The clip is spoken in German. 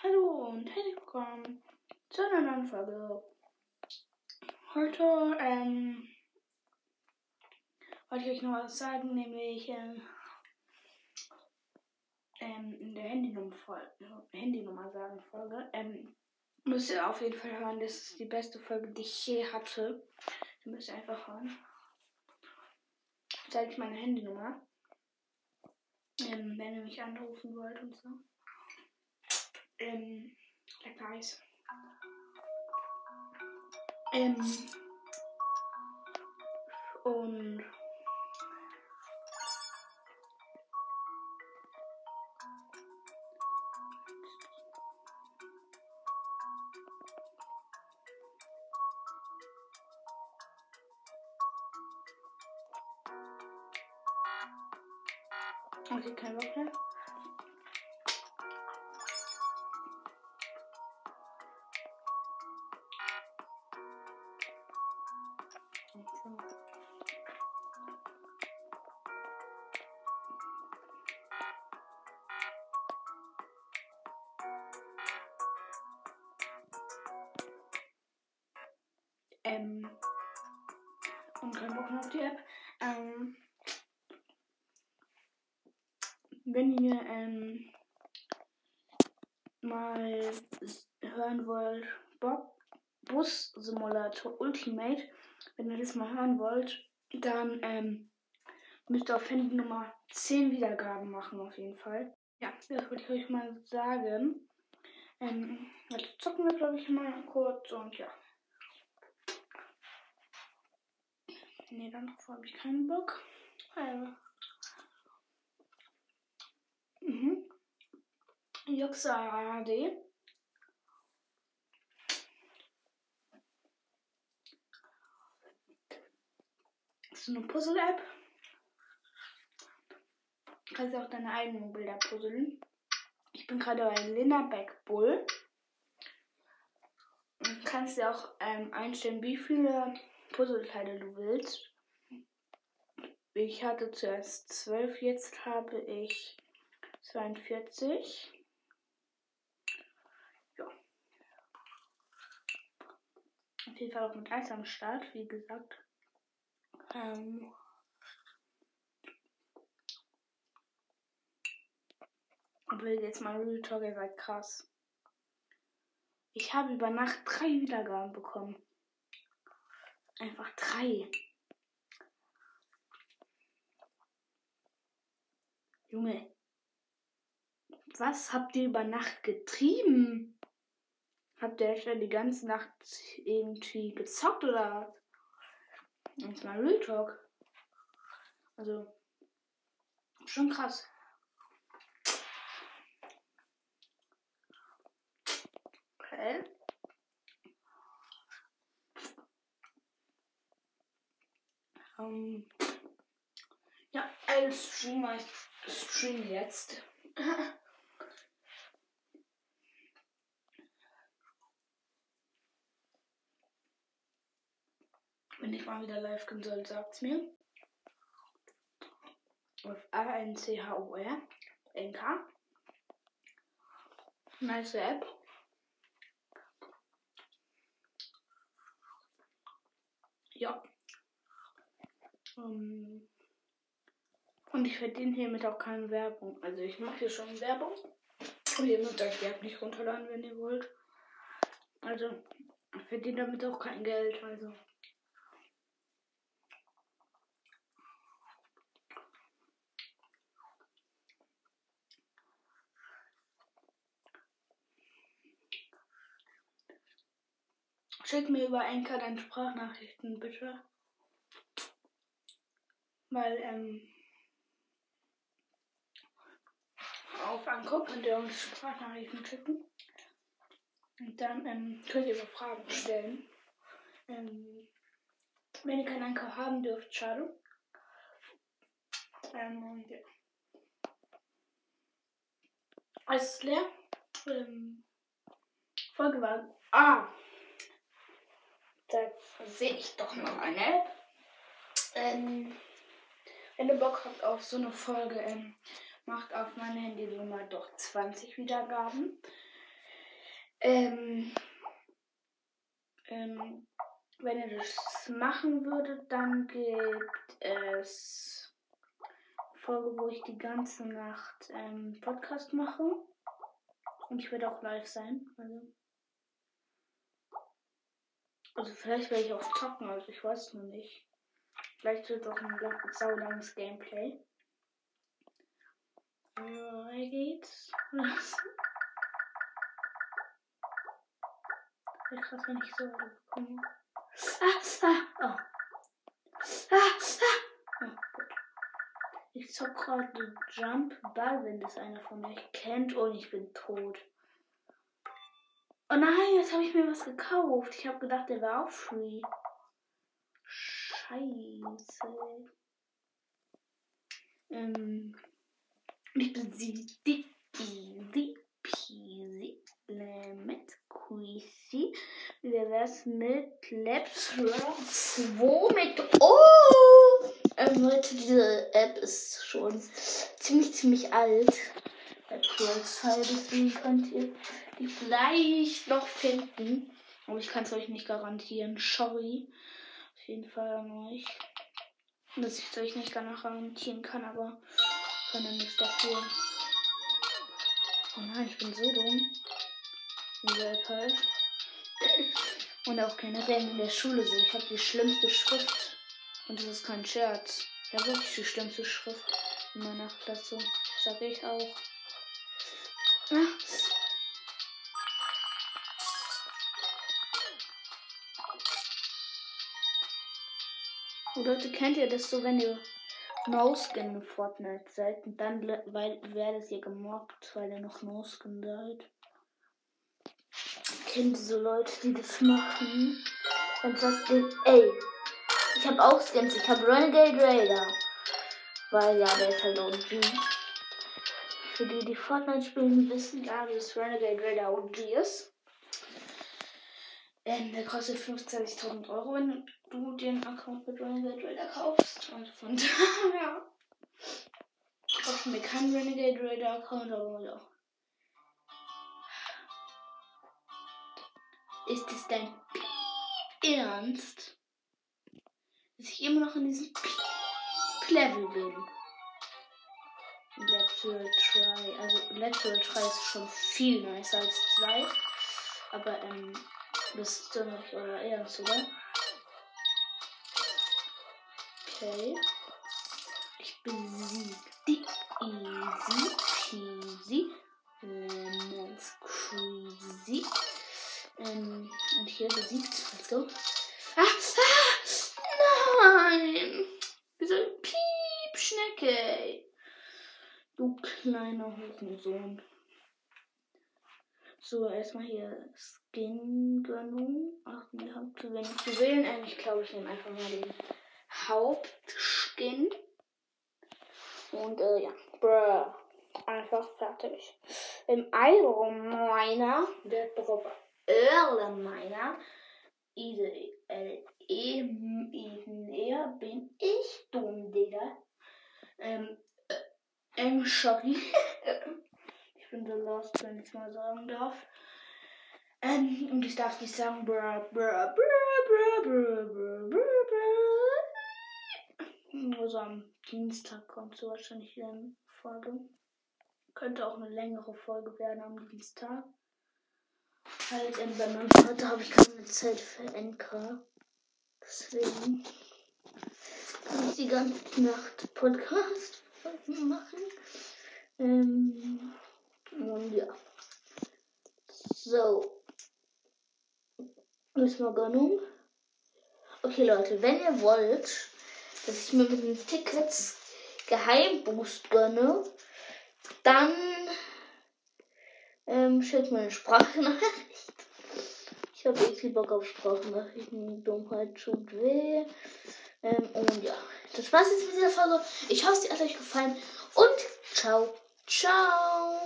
Hallo und herzlich willkommen zu einer neuen Folge. Heute ähm, wollte ich euch noch was sagen, nämlich ähm, ähm, in der Handynummer, Handynummer sagen Folge. Ähm, müsst ihr auf jeden Fall hören, das ist die beste Folge, die ich je hatte. Ihr müsst ihr einfach hören. Zeige ich meine Handynummer. Ähm, wenn ihr mich anrufen wollt und so. Ähm, lecker Eis. Ähm, und Okay, kein Bock mehr. Ähm, und kein Bock mehr auf die App. Ähm, wenn ihr ähm, mal hören wollt, Bob Bus Simulator Ultimate, wenn ihr das mal hören wollt, dann ähm, müsst ihr auf Handy Nummer 10 Wiedergaben machen, auf jeden Fall. Ja, das wollte ich euch mal sagen. Ähm, jetzt zocken wir, glaube ich, mal kurz und ja. Nee, dann habe ich keinen Bock. Also. Mhm. Joxa AD. Das ist eine Puzzle-App. Du kannst auch deine eigenen Bilder puzzeln. Ich bin gerade bei Linnerbeck Bull. Du kannst dir auch ähm, einstellen, wie viele Puzzleteile du willst. Ich hatte zuerst 12, jetzt habe ich 42. Ja. Auf jeden Fall auch mit Eis am Start, wie gesagt. Ähm Aber jetzt mal Real Talk, ihr seid krass. Ich habe über Nacht drei Wiedergaben bekommen. Einfach drei. Junge, was habt ihr über Nacht getrieben? Habt ihr etwa die ganze Nacht irgendwie gezockt oder was? Jetzt mal Real Talk. Also, schon krass. Okay. Ähm, ja, als Streamer, ich stream jetzt. Wenn ich mal wieder live gehen soll, sagt's mir. Auf A-N-C-H-O-R. N-K. Nice App. Ja. Um, und ich verdiene hiermit auch keine Werbung. Also ich mache hier schon Werbung. Und ihr müsst euch die App nicht runterladen, wenn ihr wollt. Also ich verdiene damit auch kein Geld. Also. Schick mir über Enker deine Sprachnachrichten, bitte. Weil, ähm, auf Anguck könnt ihr uns Sprachnachrichten schicken. Und dann ähm, könnt ihr über Fragen stellen. Ähm, wenn ihr keinen Anker haben dürft, schade. Ähm, und ja. Alles ist leer. Ähm, Folge war. Ah! Da sehe ich doch noch eine. Ihr Bock habt auf so eine Folge, ähm, macht auf meine Handynummer doch 20 Wiedergaben. Ähm, ähm, wenn ihr das machen würdet, dann gibt es Folge, wo ich die ganze Nacht ähm, Podcast mache. Und ich werde auch live sein. Also, also vielleicht werde ich auch zocken, also ich weiß noch nicht. Vielleicht wird es auch ein saulanges Gameplay. Weiter geht's. Wäre krass, wenn ich so bekomme. Ah, ah, oh. Ah, ah. Oh, gut. Ich zock gerade Jump Ball, wenn das einer von euch kennt. Und ich bin tot. Oh nein, jetzt habe ich mir was gekauft. Ich habe gedacht, der war auch free. Scheiße. Ähm, ich besiege easy peasy lemon squeezy. Wie wär's mit Labs 2 mit Oh! Ähm, Leute, diese App ist schon ziemlich, ziemlich alt. Deswegen könnt ihr die vielleicht noch finden. Aber ich kann es euch nicht garantieren. Sorry. Jeden Fall an euch. Dass ich es euch nicht garantieren kann, aber kann ja nichts dafür. Oh nein, ich bin so dumm. Dieser halt. Und auch generell in der Schule so. Ich habe die schlimmste Schrift. Und das ist kein Scherz. Ich habe wirklich die schlimmste Schrift in meiner Klasse. Das sage ich auch. Ah. Leute, kennt ihr das so, wenn ihr No-Skin in Fortnite seid und dann weil, werdet ihr gemobbt, weil ihr noch No-Skin seid. Kennt ihr so Leute, die das machen? Und sagt ihr, ey, ich hab auch Skins, ich hab Renegade Raider. Weil ja, der ist halt OG. Für die, die Fortnite spielen, wissen ja, dass Renegade Raider OG ist. Ähm, der kostet 25.000 Euro, wenn du den Account mit Renegade Raider kaufst. Und von daher kaufen wir keinen Renegade Raider Account, aber ja. Ist es dein Ernst? Dass ich immer noch in diesem Level bin? Let's Try. Also Let's Try ist schon viel nicer als 2. Aber ähm, das ist doch nicht euer Ernst, oder? Okay. Ich besiege die easy peasy lemon crazy. Ähm, und hier besiegt also. Ah, ah, nein! Wieso Piepschnecke? Du kleiner Hurensohn. So, erstmal hier Skin-Gönnung. Ach, wir haben zu wenig zu wählen. Eigentlich glaube ich, nehme einfach mal den Hauptskin. Und äh, ja, bruh. Einfach fertig. Im Iron Miner, der drauf Earl Miner, Easy L E eher bin ich dumm, Digga. Ähm, äh, ähm, sorry. ich bin so lost, wenn ich mal sagen darf. Ähm, und ich darf nicht sagen, bra, bra, bra, bra, bra, bra, bra, bra. Also am Dienstag kommt so wahrscheinlich wieder eine Folge. Könnte auch eine längere Folge werden am Dienstag. Halt, ähm, bei meinem Vater habe ich keine Zeit für NK. Deswegen kann ich die ganze Nacht Podcast machen. Ähm, und ja. So. Erstmal Gönnung. Okay, Leute, wenn ihr wollt, dass ich mir mit den Tickets Geheimboost gönne, dann ähm, schickt mir eine Sprachnachricht. Ich habe viel Bock auf Sprachnachrichten. Dummheit tut weh. Ähm, und ja, das war's jetzt mit dieser Folge. Ich hoffe, sie hat euch gefallen. Und ciao, ciao.